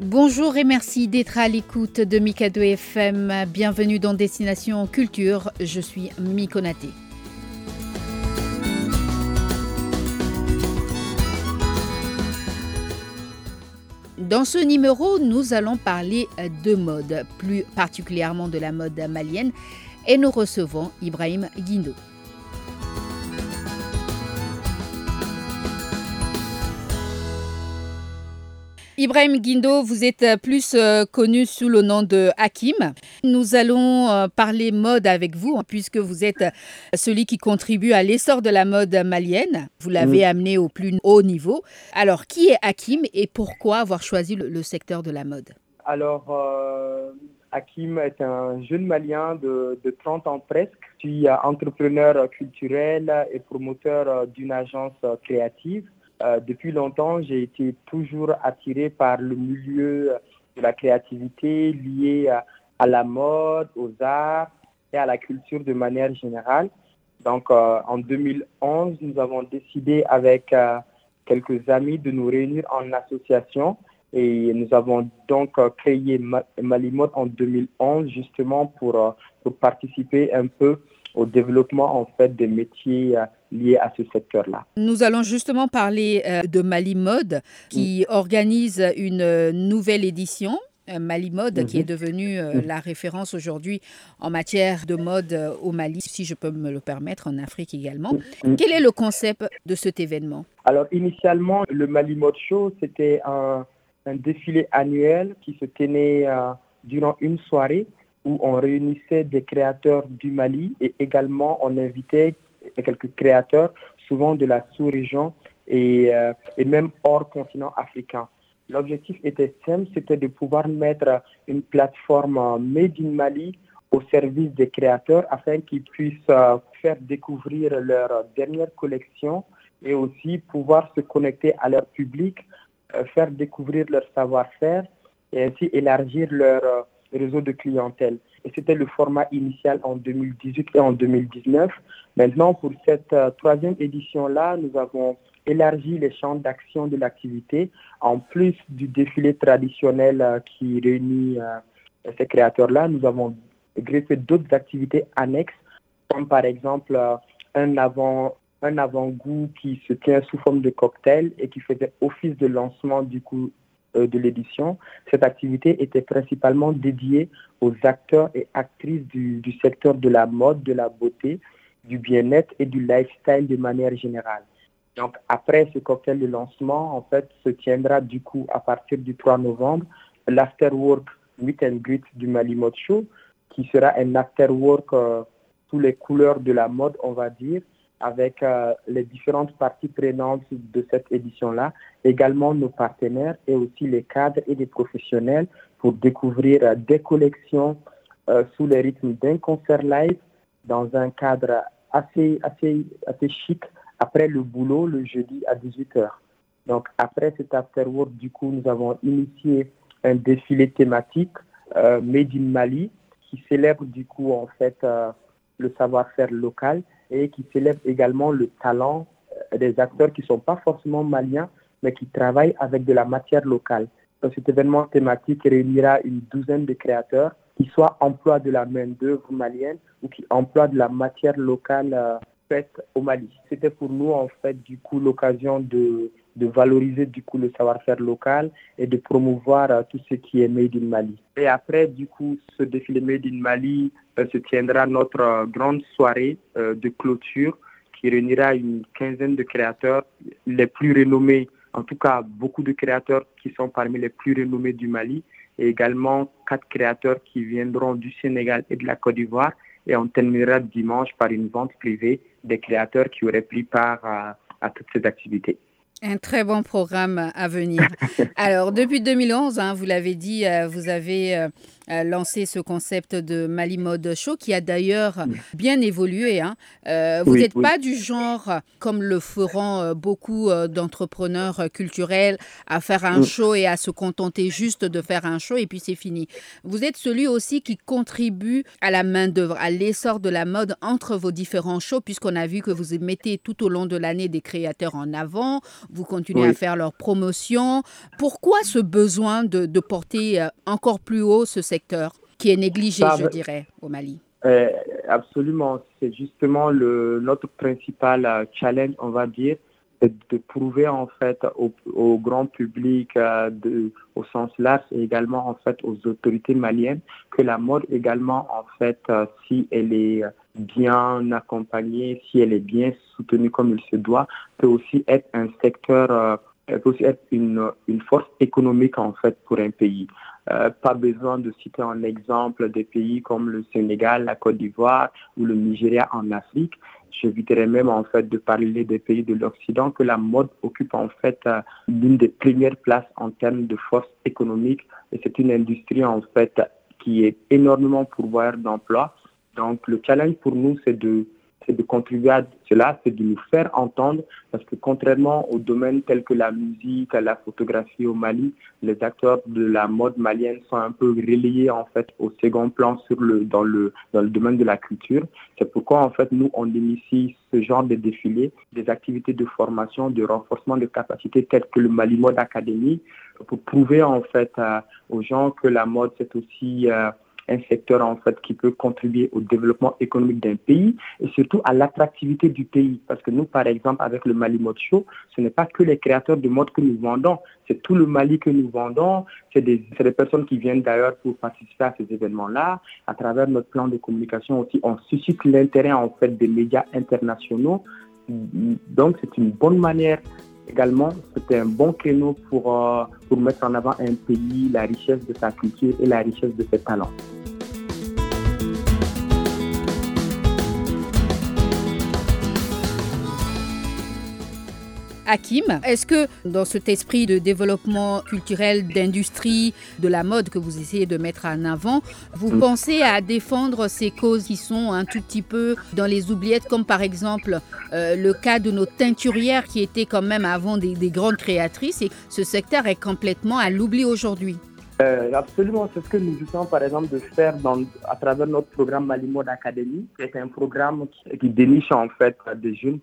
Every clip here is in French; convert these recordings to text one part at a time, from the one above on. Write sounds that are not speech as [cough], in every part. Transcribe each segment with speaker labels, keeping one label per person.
Speaker 1: Bonjour et merci d'être à l'écoute de Mikado FM. Bienvenue dans Destination Culture. Je suis Miko Dans ce numéro, nous allons parler de mode, plus particulièrement de la mode malienne, et nous recevons Ibrahim Guindo. Ibrahim Guindo, vous êtes plus euh, connu sous le nom de Hakim. Nous allons euh, parler mode avec vous, hein, puisque vous êtes euh, celui qui contribue à l'essor de la mode malienne. Vous l'avez mm. amené au plus haut niveau. Alors, qui est Hakim et pourquoi avoir choisi le, secteur de la mode?
Speaker 2: Alors, Hakim est un jeune malien de, de 30 ans presque. Je suis entrepreneur culturel et promoteur d'une agence créative. Euh, depuis longtemps, j'ai été toujours attiré par le milieu de la créativité lié à, la mode, aux arts et à la culture de manière générale. Donc, euh, en 2011, nous avons décidé avec euh, quelques amis de nous réunir en association et nous avons donc créé Malimode en 2011 justement pour, pour participer un peu au développement en fait des métiers liés à ce secteur-là.
Speaker 1: Nous allons justement parler euh, de Mali Mode qui organise une euh, nouvelle édition euh, Mali Mode, qui est mhm. devenue mhm. la référence aujourd'hui en matière de mode au Mali, si je peux me le permettre, en Afrique également. Mhm. Quel est le concept de cet événement?
Speaker 2: Alors, initialement, le Mali Mode Show, c'était un, défilé annuel qui se tenait durant une soirée où on réunissait des créateurs du Mali et également on invitait quelques créateurs, souvent de la sous-région et, euh, et même hors continent africain. L'objectif était simple, c'était de pouvoir mettre une plateforme euh, Made in Mali au service des créateurs afin qu'ils puissent euh, faire découvrir leur dernière collection et aussi pouvoir se connecter à leur public, faire découvrir leur savoir-faire et ainsi élargir leur réseau de clientèle et c'était le format initial en 2018 et en 2019. Maintenant, pour cette euh, troisième édition-là, nous avons élargi les champs d'action de l'activité. En plus du défilé traditionnel euh, qui réunit euh, ces créateurs-là, nous avons greffé d'autres activités annexes, comme par exemple un avant un avant-goût qui se tient sous forme de cocktail et qui faisait office de lancement du coup de l'édition. Cette activité était principalement dédiée aux acteurs et actrices du, secteur de la mode, de la beauté, du bien-être et du lifestyle de manière générale. Donc, après ce cocktail de lancement, en fait, se tiendra du coup à partir du 3 novembre l'afterwork Meet and Greet du Mali Mode Show, qui sera un afterwork euh, sous les couleurs de la mode, on va dire, avec euh, les différentes parties prenantes de cette édition-là, également nos partenaires et aussi les cadres et les professionnels pour découvrir euh, des collections euh, sous le rythme d'un concert live dans un cadre assez, assez, assez chic après le boulot le jeudi à 18h. Donc après cet afterwork, du coup, nous avons initié un défilé thématique Made in Mali qui célèbre du coup en fait le savoir-faire local et qui célèbre également le talent euh, des acteurs qui ne sont pas forcément maliens, mais qui travaillent avec de la matière locale. Donc, cet événement thématique réunira une douzaine de créateurs qui soit emploient de la main-d'œuvre malienne ou qui emploient de la matière locale euh, au Mali. C'était pour nous, en fait, du coup, l'occasion de, valoriser, du coup, le savoir-faire local et de promouvoir euh, tout ce qui est Made in Mali. Et après, du coup, ce défilé Made in Mali euh, se tiendra notre euh, grande soirée de clôture qui réunira une quinzaine de créateurs les plus renommés, en tout cas beaucoup de créateurs qui sont parmi les plus renommés du Mali et également quatre créateurs qui viendront du Sénégal et de la Côte d'Ivoire et on terminera dimanche par une vente privée des créateurs qui auraient pris part à toutes ces activités.
Speaker 1: Un très bon programme à venir. [laughs] Alors, depuis 2011, hein, vous l'avez dit, euh, vous avez euh, lancé ce concept de Mali Mode Show qui a d'ailleurs bien évolué. Hein. Euh, vous n'êtes pas du genre, comme le feront euh, beaucoup d'entrepreneurs culturels, à faire un show et à se contenter juste de faire un show et puis c'est fini. Vous êtes celui aussi qui contribue à la main-d'œuvre, à l'essor de la mode entre vos différents shows, puisqu'on a vu que vous mettez tout au long de l'année des créateurs en avant, vous continuez à faire leur promotion. Pourquoi ce besoin de, de porter encore plus haut ce secteur? Qui est négligé, je dirais, au Mali.
Speaker 2: Euh, absolument. C'est justement le, notre principal euh, challenge, on va dire, de prouver en fait au, grand public, euh, de, au sens large et également en fait aux autorités maliennes que la mode également en fait, si elle est bien accompagnée, si elle est bien soutenue comme il se doit, peut aussi être un secteur, peut aussi être une, une force économique en fait pour un pays. Euh, pas besoin de citer en exemple des pays comme le Sénégal, la Côte d'Ivoire ou le Nigeria en Afrique. J'éviterais même en fait de parler des pays de l'Occident que la mode occupe en fait euh, l'une des premières places en termes de force économique et c'est une industrie en fait qui est énormément pourvoyeur d'emplois. Donc le challenge pour nous c'est de c'est de contribuer à cela, c'est de nous faire entendre, parce que contrairement aux domaines tels que la musique, la photographie au Mali, les acteurs de la mode malienne sont un peu relayés en fait au second plan sur le, dans, le, dans le domaine de la culture. C'est pourquoi en fait nous on initie ce genre de défilés, des activités de formation, de renforcement de capacités telles que le Mali Mode Academy, pour prouver en fait aux gens que la mode c'est aussi euh, un secteur en fait qui peut contribuer au développement économique d'un pays et surtout à l'attractivité du pays. Parce que nous, par exemple, avec le Mali Mode Show, ce n'est pas que les créateurs de mode que nous vendons, c'est tout le Mali que nous vendons. C'est des, des, personnes qui viennent d'ailleurs pour participer à ces événements-là. À travers notre plan de communication aussi, on suscite l'intérêt en fait des médias internationaux. Donc, c'est une bonne manière également, c'était un bon créneau pour, euh, pour mettre en avant un pays, la richesse de sa culture et la richesse de ses talents.
Speaker 1: Hakim, est-ce que dans cet esprit de développement culturel, d'industrie, de la mode que vous essayez de mettre en avant, vous mm. pensez à défendre ces causes qui sont un tout petit peu dans les oubliettes, comme par exemple euh, le cas de nos teinturières qui étaient quand même avant des, des grandes créatrices et ce secteur est complètement à l'oubli aujourd'hui?
Speaker 2: Euh, absolument, c'est ce que nous essayons par exemple de faire dans, à travers notre programme Malimode Academy. C'est un programme qui, déniche en fait des jeunes,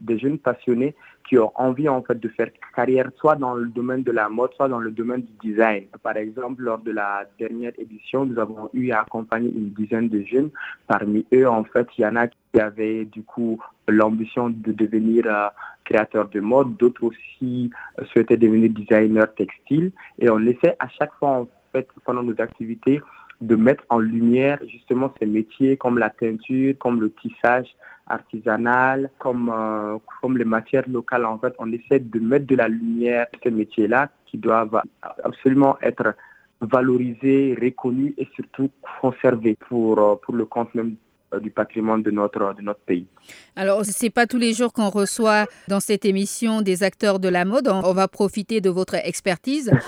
Speaker 2: des jeunes passionnés qui ont envie en fait de faire carrière soit dans le domaine de la mode, soit dans le domaine du design. Par exemple, lors de la dernière édition, nous avons eu à accompagner une dizaine de jeunes. Parmi eux, en fait, il y en a qui avaient du coup l'ambition de devenir euh, créateurs de mode, d'autres aussi euh, souhaitaient devenir designers textiles. Et on essaie à chaque fois, en fait, pendant nos activités, de mettre en lumière justement ces métiers comme la teinture, comme le tissage artisanal, comme, euh, comme les matières locales. En fait, on essaie de mettre de la lumière ces métiers-là qui doivent absolument être valorisés, reconnus et surtout conservés pour, euh, pour le compte même du patrimoine de notre, de notre pays.
Speaker 1: Alors, ce n'est pas tous les jours qu'on reçoit dans cette émission des acteurs de la mode. On va profiter de votre expertise. [laughs]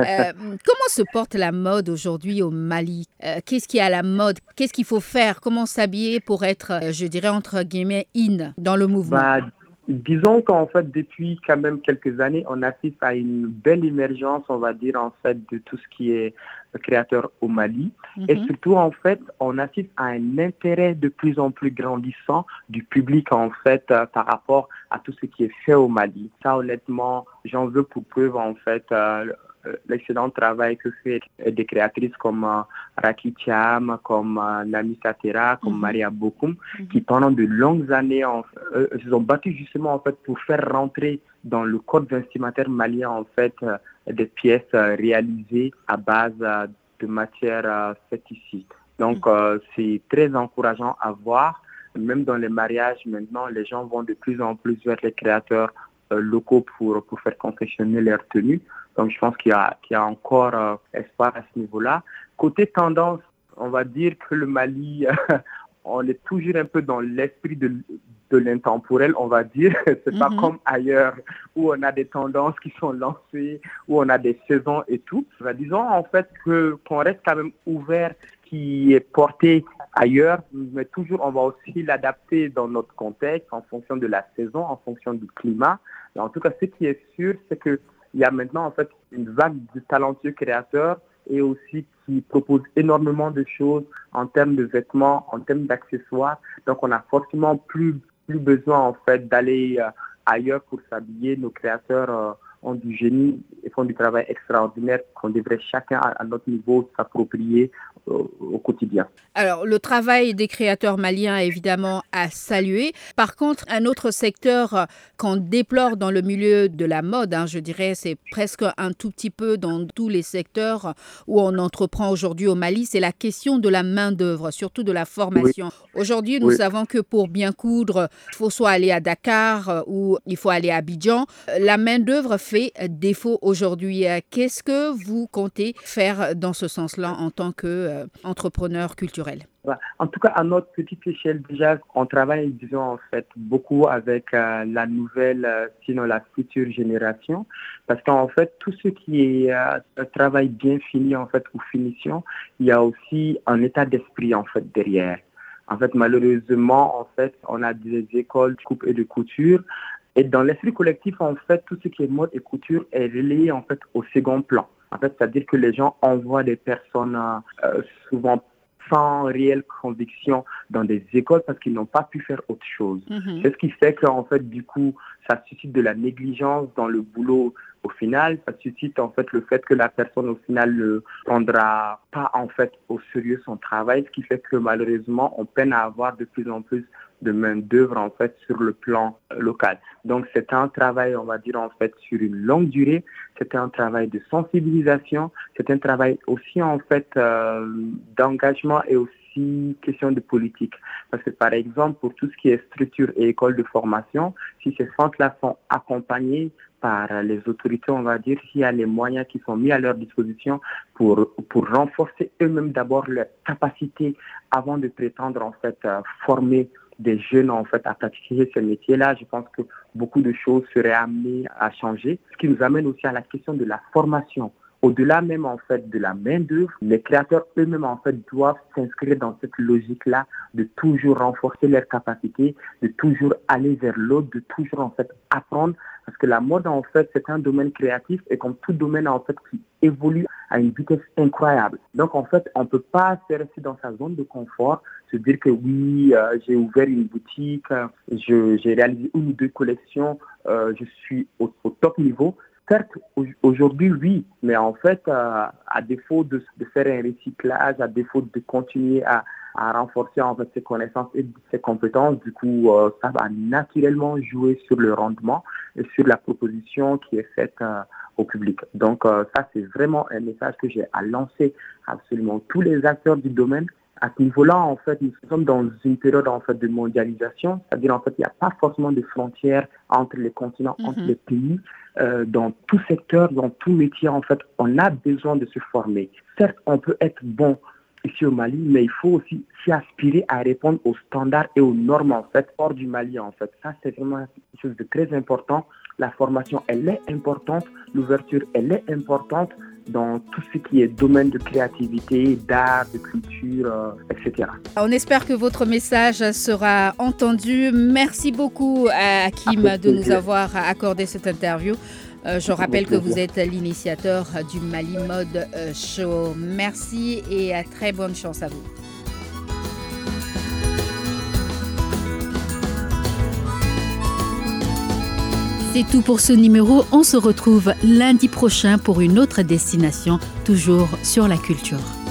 Speaker 1: Euh, comment se porte la mode aujourd'hui au Mali? Euh, Qu'est-ce qui est à la mode? Qu'est-ce qu'il faut faire? Comment s'habiller pour être, je dirais, entre guillemets, in dans le mouvement? Bah,
Speaker 2: Disons qu'en fait, depuis quand même quelques années, on assiste à une belle émergence, on va dire, en fait, de tout ce qui est créateur au Mali. Et mhm. surtout, en fait, on assiste à un intérêt de plus en plus grandissant du public, en fait, euh, par rapport à tout ce qui est fait au Mali. Ça, honnêtement, j'en veux pour preuve, en fait, euh, euh, l'excellent travail que fait des créatrices comme euh, Raki Cham, comme euh, Nami Satera, comme mhm. Maria Bokoum, mhm. qui pendant de longues années en, se sont battus justement en fait pour faire rentrer dans le code vestimentaire malien en fait des pièces réalisées à base de matières faites ici. Donc mhm. c'est très encourageant à voir. Même dans les mariages maintenant, les gens vont de plus en plus vers les créateurs locaux pour, pour faire confectionner leurs tenues. Donc, je pense qu'il y a, qu'il y a encore euh, espoir à ce niveau-là. Côté tendance, on va dire que le Mali, [laughs] on est toujours un peu dans l'esprit de de l'intemporel, on va dire. [laughs] C'est pas mhm. comme ailleurs où on a des tendances qui sont lancées, où on a des saisons et tout. Bah, disons en fait que qu'on reste quand même ouvert qui est porté ailleurs, mais toujours on va aussi l'adapter dans notre contexte en fonction de la saison, en fonction du climat. en tout cas, ce qui est sûr, c'est qu'il y a maintenant en fait une vague de talentueux créateurs et aussi qui proposent énormément de choses en termes de vêtements, en termes d'accessoires. Donc, on a forcément plus, plus besoin en fait d'aller euh, ailleurs pour s'habiller. Nos créateurs euh, ont du génie et font du travail extraordinaire qu'on devrait chacun à, notre niveau s'approprier au, quotidien.
Speaker 1: Alors, le travail des créateurs maliens est évidemment à saluer. Par contre, un autre secteur qu'on déplore dans le milieu de la mode, hein, je dirais, c'est presque un tout petit peu dans tous les secteurs où on entreprend aujourd'hui au Mali, c'est la question de la main-d'œuvre, surtout de la formation. Aujourd'hui, nous savons que pour bien coudre, il faut soit aller à Dakar euh, ou il faut aller à Abidjan. La main-d'œuvre défaut aujourd'hui. Qu'est-ce que vous comptez faire dans ce sens-là en tant qu'entrepreneur euh, culturel?
Speaker 2: En tout cas, à notre petite échelle, déjà, on travaille, disons, en fait, beaucoup avec euh, la nouvelle, euh, sinon la future génération, parce qu'en fait, tout ce qui est travail bien fini, en fait, ou finition, il y a aussi un état d'esprit, en fait, derrière. En fait, malheureusement, en fait, on a des écoles de coupe et de couture et dans l'esprit collectif, en fait, tout ce qui est mode et couture est relayé en fait au second plan. En fait, c'est-à-dire que les gens envoient des personnes euh, souvent sans réelle conviction dans des écoles parce qu'ils n'ont pas pu faire autre chose. Mm-hmm. C'est ce qui fait qu'en fait, du coup, ça suscite de la négligence dans le boulot au final. Ça suscite en fait le fait que la personne au final ne prendra pas en fait au sérieux son travail, ce qui fait que malheureusement, on peine à avoir de plus en plus de main-d'œuvre en fait sur le plan euh, local. Donc c'est un travail, on va dire en fait sur une longue durée. C'est un travail de sensibilisation. C'est un travail aussi en fait euh, d'engagement et aussi question de politique. Parce que par exemple pour tout ce qui est structure et école de formation, si ces centres-là sont accompagnés par les autorités, on va dire, s'il y a les moyens qui sont mis à leur disposition pour, pour renforcer eux-mêmes d'abord leur capacité avant de prétendre en fait euh, former des jeunes en fait à pratiquer ce métier-là, je pense que beaucoup de choses seraient amenées à changer. Ce qui nous amène aussi à la question de la formation. Au-delà même en fait de la main d'œuvre, les créateurs eux-mêmes en fait doivent s'inscrire dans cette logique-là de toujours renforcer leurs capacités, de toujours aller vers l'autre, de toujours en fait apprendre parce que la mode en fait c'est un domaine créatif et comme tout domaine en fait qui évolue à une vitesse incroyable. Donc en fait on peut pas se rester dans sa zone de confort, se dire que oui euh, j'ai ouvert une boutique, j'ai réalisé une ou deux collections, euh, je suis au, au top niveau. Certes, aujourd'hui, oui, mais en fait, euh, à défaut de, faire un recyclage, à défaut de continuer à, à renforcer en fait ses connaissances et ses compétences, du coup, euh, ça va naturellement jouer sur le rendement et sur la proposition qui est faite euh, au public. Donc, ça, c'est vraiment un message que j'ai à lancer absolument tous les acteurs du domaine à ce niveau-là, en fait, nous sommes dans une période en fait de mondialisation, c'est-à-dire en fait, il n'y a pas forcément de frontières entre les continents, entre mhm. les pays. Euh, dans tout secteur, dans tout métier, en fait, on a besoin de se former. Certes, on peut être bon ici au Mali, mais il faut aussi s'y aspirer à répondre aux standards et aux normes en fait hors du Mali en fait. Ça c'est vraiment quelque chose de très important. La formation elle est importante, l'ouverture elle est importante, dans tout ce qui est domaine de créativité, d'art, de culture, euh, etc.
Speaker 1: On espère que votre message sera entendu. Merci beaucoup à Kim de nous avoir accordé cette interview. Euh, je rappelle que vous êtes l'initiateur du Mali Mode euh, Show. Merci et à très bonne chance à vous. C'est tout pour ce numéro. On se retrouve lundi prochain pour une autre destination, toujours sur la culture.